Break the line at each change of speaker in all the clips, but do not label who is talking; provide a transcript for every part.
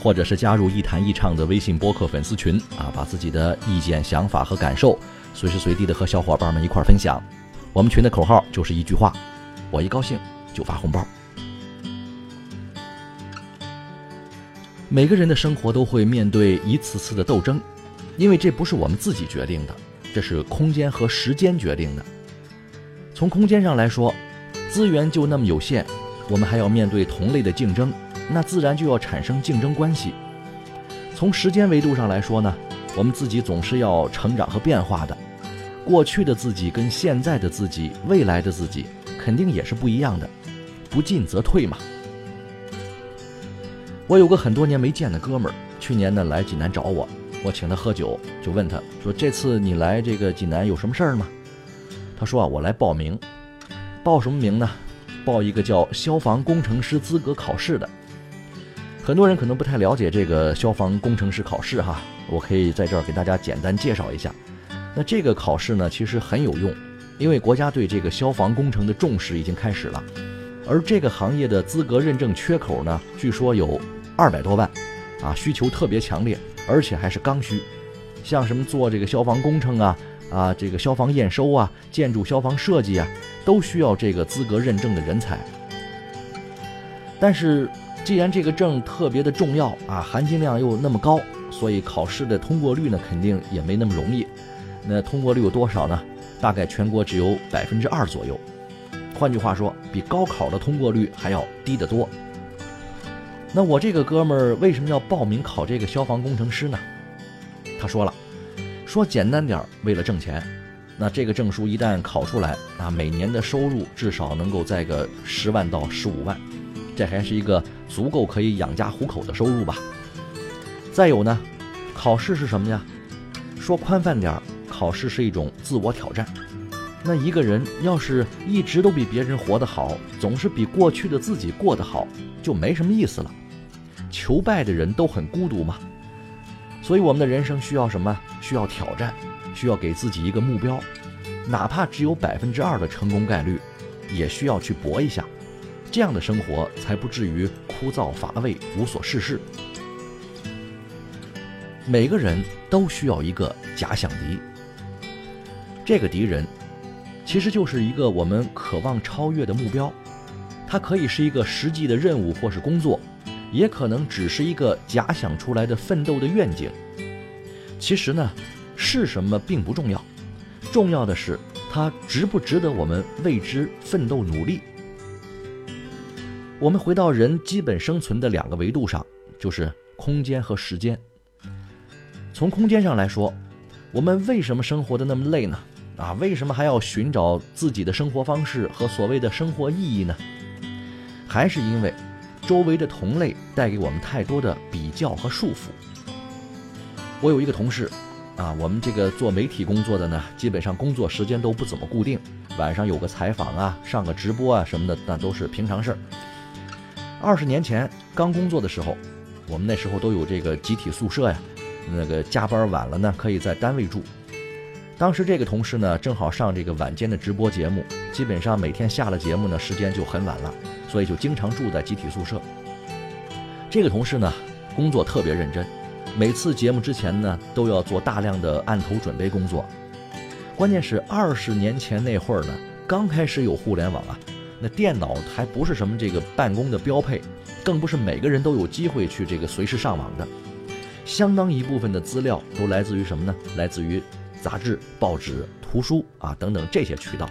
或者是加入一谈一唱的微信播客粉丝群啊，把自己的意见、想法和感受随时随地的和小伙伴们一块分享。我们群的口号就是一句话：我一高兴就发红包。每个人的生活都会面对一次次的斗争，因为这不是我们自己决定的，这是空间和时间决定的。从空间上来说，资源就那么有限，我们还要面对同类的竞争，那自然就要产生竞争关系。从时间维度上来说呢，我们自己总是要成长和变化的，过去的自己跟现在的自己、未来的自己肯定也是不一样的，不进则退嘛。我有个很多年没见的哥们儿，去年呢来济南找我，我请他喝酒，就问他说：“这次你来这个济南有什么事儿吗？”他说啊，我来报名，报什么名呢？报一个叫消防工程师资格考试的。很多人可能不太了解这个消防工程师考试哈，我可以在这儿给大家简单介绍一下。那这个考试呢，其实很有用，因为国家对这个消防工程的重视已经开始了，而这个行业的资格认证缺口呢，据说有二百多万，啊，需求特别强烈，而且还是刚需，像什么做这个消防工程啊。啊，这个消防验收啊，建筑消防设计啊，都需要这个资格认证的人才。但是，既然这个证特别的重要啊，含金量又那么高，所以考试的通过率呢，肯定也没那么容易。那通过率有多少呢？大概全国只有百分之二左右。换句话说，比高考的通过率还要低得多。那我这个哥们儿为什么要报名考这个消防工程师呢？他说了。说简单点儿，为了挣钱，那这个证书一旦考出来，啊，每年的收入至少能够在个十万到十五万，这还是一个足够可以养家糊口的收入吧。再有呢，考试是什么呀？说宽泛点儿，考试是一种自我挑战。那一个人要是一直都比别人活得好，总是比过去的自己过得好，就没什么意思了。求败的人都很孤独嘛。所以我们的人生需要什么？需要挑战，需要给自己一个目标，哪怕只有百分之二的成功概率，也需要去搏一下，这样的生活才不至于枯燥乏味、无所事事。每个人都需要一个假想敌，这个敌人其实就是一个我们渴望超越的目标，它可以是一个实际的任务或是工作。也可能只是一个假想出来的奋斗的愿景。其实呢，是什么并不重要，重要的是它值不值得我们为之奋斗努力。我们回到人基本生存的两个维度上，就是空间和时间。从空间上来说，我们为什么生活的那么累呢？啊，为什么还要寻找自己的生活方式和所谓的生活意义呢？还是因为。周围的同类带给我们太多的比较和束缚。我有一个同事，啊，我们这个做媒体工作的呢，基本上工作时间都不怎么固定，晚上有个采访啊，上个直播啊什么的，那都是平常事儿。二十年前刚工作的时候，我们那时候都有这个集体宿舍呀，那个加班晚了呢，可以在单位住。当时这个同事呢，正好上这个晚间的直播节目，基本上每天下了节目呢，时间就很晚了。所以就经常住在集体宿舍。这个同事呢，工作特别认真，每次节目之前呢，都要做大量的案头准备工作。关键是二十年前那会儿呢，刚开始有互联网啊，那电脑还不是什么这个办公的标配，更不是每个人都有机会去这个随时上网的。相当一部分的资料都来自于什么呢？来自于杂志、报纸、图书啊等等这些渠道。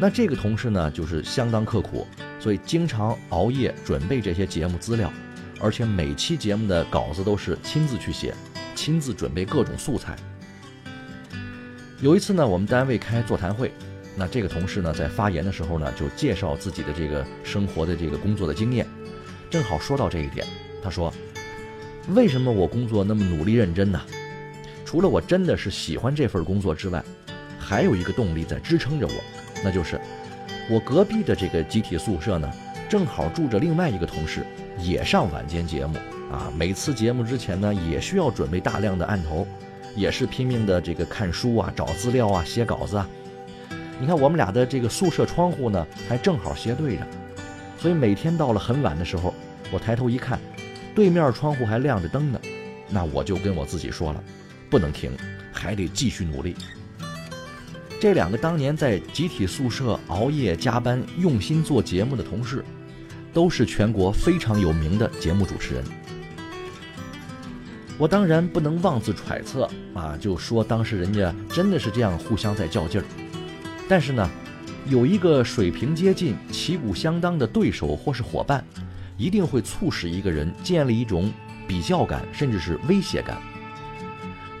那这个同事呢，就是相当刻苦，所以经常熬夜准备这些节目资料，而且每期节目的稿子都是亲自去写，亲自准备各种素材。有一次呢，我们单位开座谈会，那这个同事呢在发言的时候呢，就介绍自己的这个生活的这个工作的经验，正好说到这一点，他说：“为什么我工作那么努力认真呢？除了我真的是喜欢这份工作之外，还有一个动力在支撑着我。”那就是我隔壁的这个集体宿舍呢，正好住着另外一个同事，也上晚间节目啊。每次节目之前呢，也需要准备大量的案头，也是拼命的这个看书啊、找资料啊、写稿子啊。你看我们俩的这个宿舍窗户呢，还正好斜对着，所以每天到了很晚的时候，我抬头一看，对面窗户还亮着灯呢，那我就跟我自己说了，不能停，还得继续努力。这两个当年在集体宿舍熬夜加班、用心做节目的同事，都是全国非常有名的节目主持人。我当然不能妄自揣测啊，就说当时人家真的是这样互相在较劲儿。但是呢，有一个水平接近、旗鼓相当的对手或是伙伴，一定会促使一个人建立一种比较感，甚至是威胁感。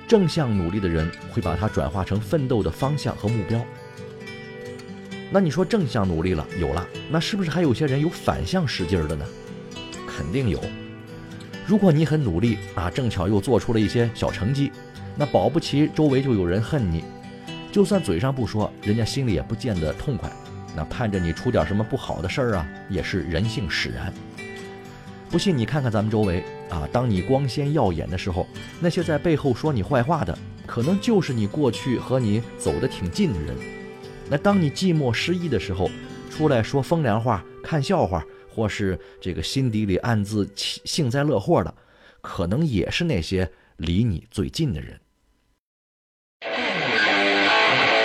正向努力的人会把它转化成奋斗的方向和目标。那你说正向努力了有了，那是不是还有些人有反向使劲儿的呢？肯定有。如果你很努力啊，正巧又做出了一些小成绩，那保不齐周围就有人恨你。就算嘴上不说，人家心里也不见得痛快。那盼着你出点什么不好的事儿啊，也是人性使然。不信你看看咱们周围啊，当你光鲜耀眼的时候，那些在背后说你坏话的，可能就是你过去和你走得挺近的人。那当你寂寞失意的时候，出来说风凉话、看笑话，或是这个心底里暗自幸灾乐祸的，可能也是那些离你最近的人。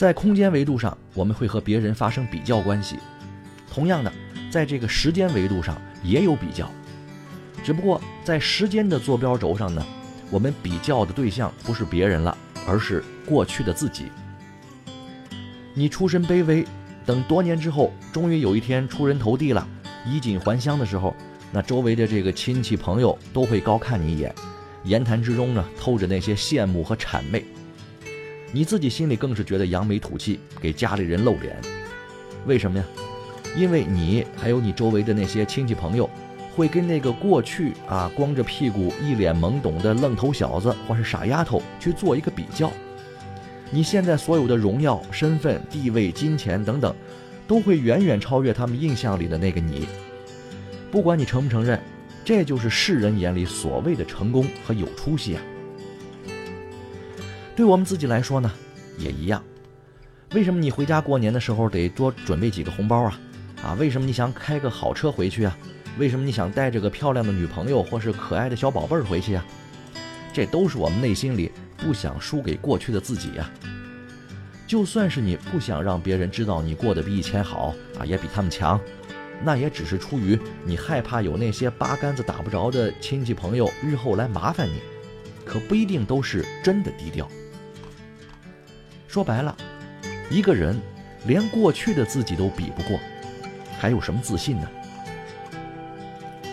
在空间维度上，我们会和别人发生比较关系，同样的。在这个时间维度上也有比较，只不过在时间的坐标轴上呢，我们比较的对象不是别人了，而是过去的自己。你出身卑微，等多年之后，终于有一天出人头地了，衣锦还乡的时候，那周围的这个亲戚朋友都会高看你一眼，言谈之中呢透着那些羡慕和谄媚，你自己心里更是觉得扬眉吐气，给家里人露脸。为什么呀？因为你还有你周围的那些亲戚朋友，会跟那个过去啊光着屁股、一脸懵懂的愣头小子或是傻丫头去做一个比较。你现在所有的荣耀、身份、地位、金钱等等，都会远远超越他们印象里的那个你。不管你承不承认，这就是世人眼里所谓的成功和有出息啊。对我们自己来说呢，也一样。为什么你回家过年的时候得多准备几个红包啊？啊，为什么你想开个好车回去啊？为什么你想带着个漂亮的女朋友或是可爱的小宝贝儿回去啊？这都是我们内心里不想输给过去的自己呀。就算是你不想让别人知道你过得比以前好啊，也比他们强，那也只是出于你害怕有那些八竿子打不着的亲戚朋友日后来麻烦你，可不一定都是真的低调。说白了，一个人连过去的自己都比不过。还有什么自信呢？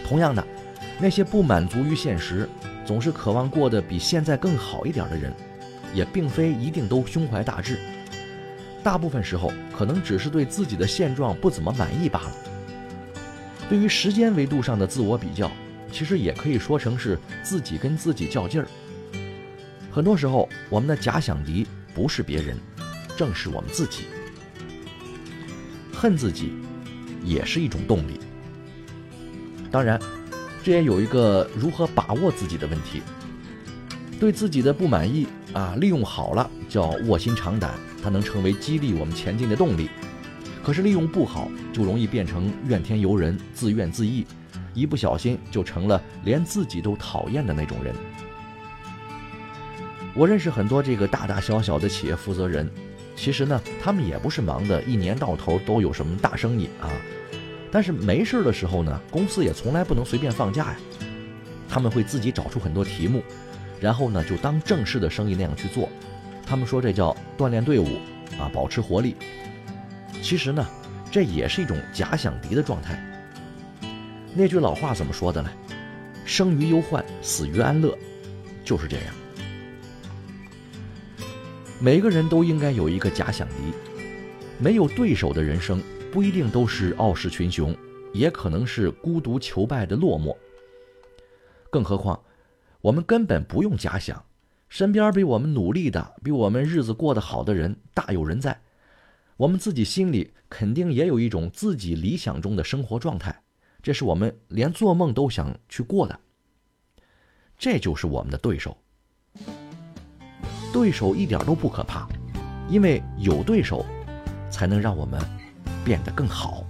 同样的，那些不满足于现实，总是渴望过得比现在更好一点的人，也并非一定都胸怀大志。大部分时候，可能只是对自己的现状不怎么满意罢了。对于时间维度上的自我比较，其实也可以说成是自己跟自己较劲儿。很多时候，我们的假想敌不是别人，正是我们自己。恨自己。也是一种动力。当然，这也有一个如何把握自己的问题。对自己的不满意啊，利用好了叫卧薪尝胆，它能成为激励我们前进的动力；可是利用不好，就容易变成怨天尤人、自怨自艾，一不小心就成了连自己都讨厌的那种人。我认识很多这个大大小小的企业负责人，其实呢，他们也不是忙的一年到头都有什么大生意啊，但是没事的时候呢，公司也从来不能随便放假呀，他们会自己找出很多题目。然后呢，就当正式的生意那样去做。他们说这叫锻炼队伍，啊，保持活力。其实呢，这也是一种假想敌的状态。那句老话怎么说的呢？生于忧患，死于安乐，就是这样。每个人都应该有一个假想敌。没有对手的人生，不一定都是傲视群雄，也可能是孤独求败的落寞。更何况。我们根本不用假想，身边比我们努力的、比我们日子过得好的人大有人在。我们自己心里肯定也有一种自己理想中的生活状态，这是我们连做梦都想去过的。这就是我们的对手。对手一点都不可怕，因为有对手，才能让我们变得更好。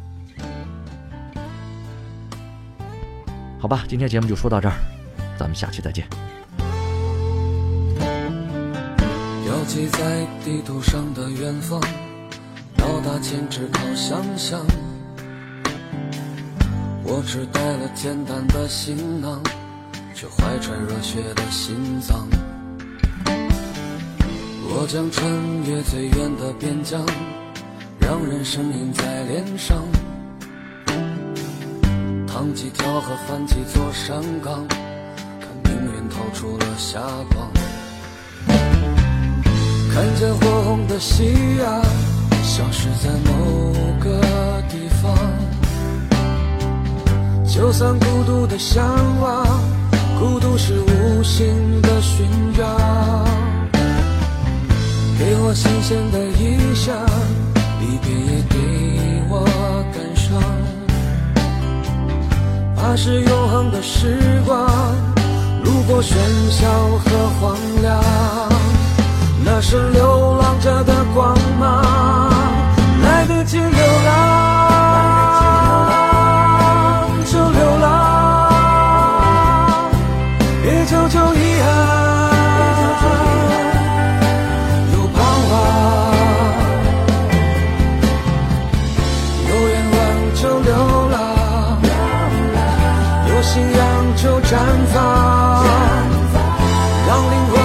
好吧，今天节目就说到这儿。咱们下期再见。
标记在地图上的远方，到达前只靠想象。我只带了简单的行囊，却怀揣热血的心脏。我将穿越最远的边疆，让人生印在脸上。趟几条河，翻几座山岗。看命运透出了霞光，看见火红的夕阳消失在某个地方。就算孤独的向往，孤独是无形的勋章。给我新鲜的意象，离别也给我感伤。怕是永恒的时光。路过喧嚣和荒凉，那是流绽放，让灵魂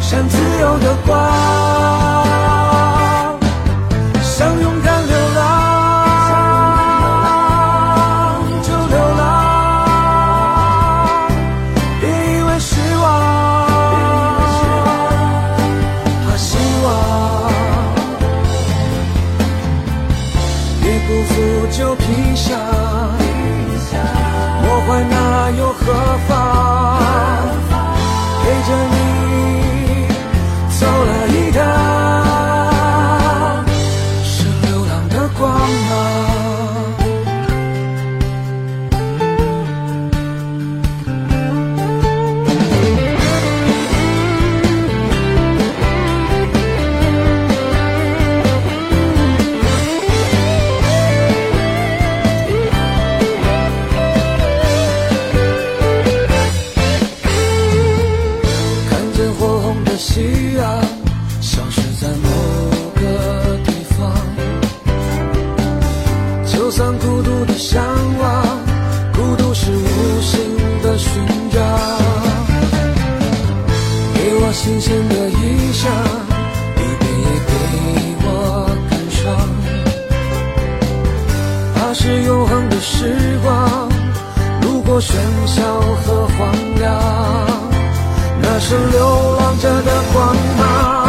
像自由的光。喧嚣和荒凉，那是流浪者的光芒。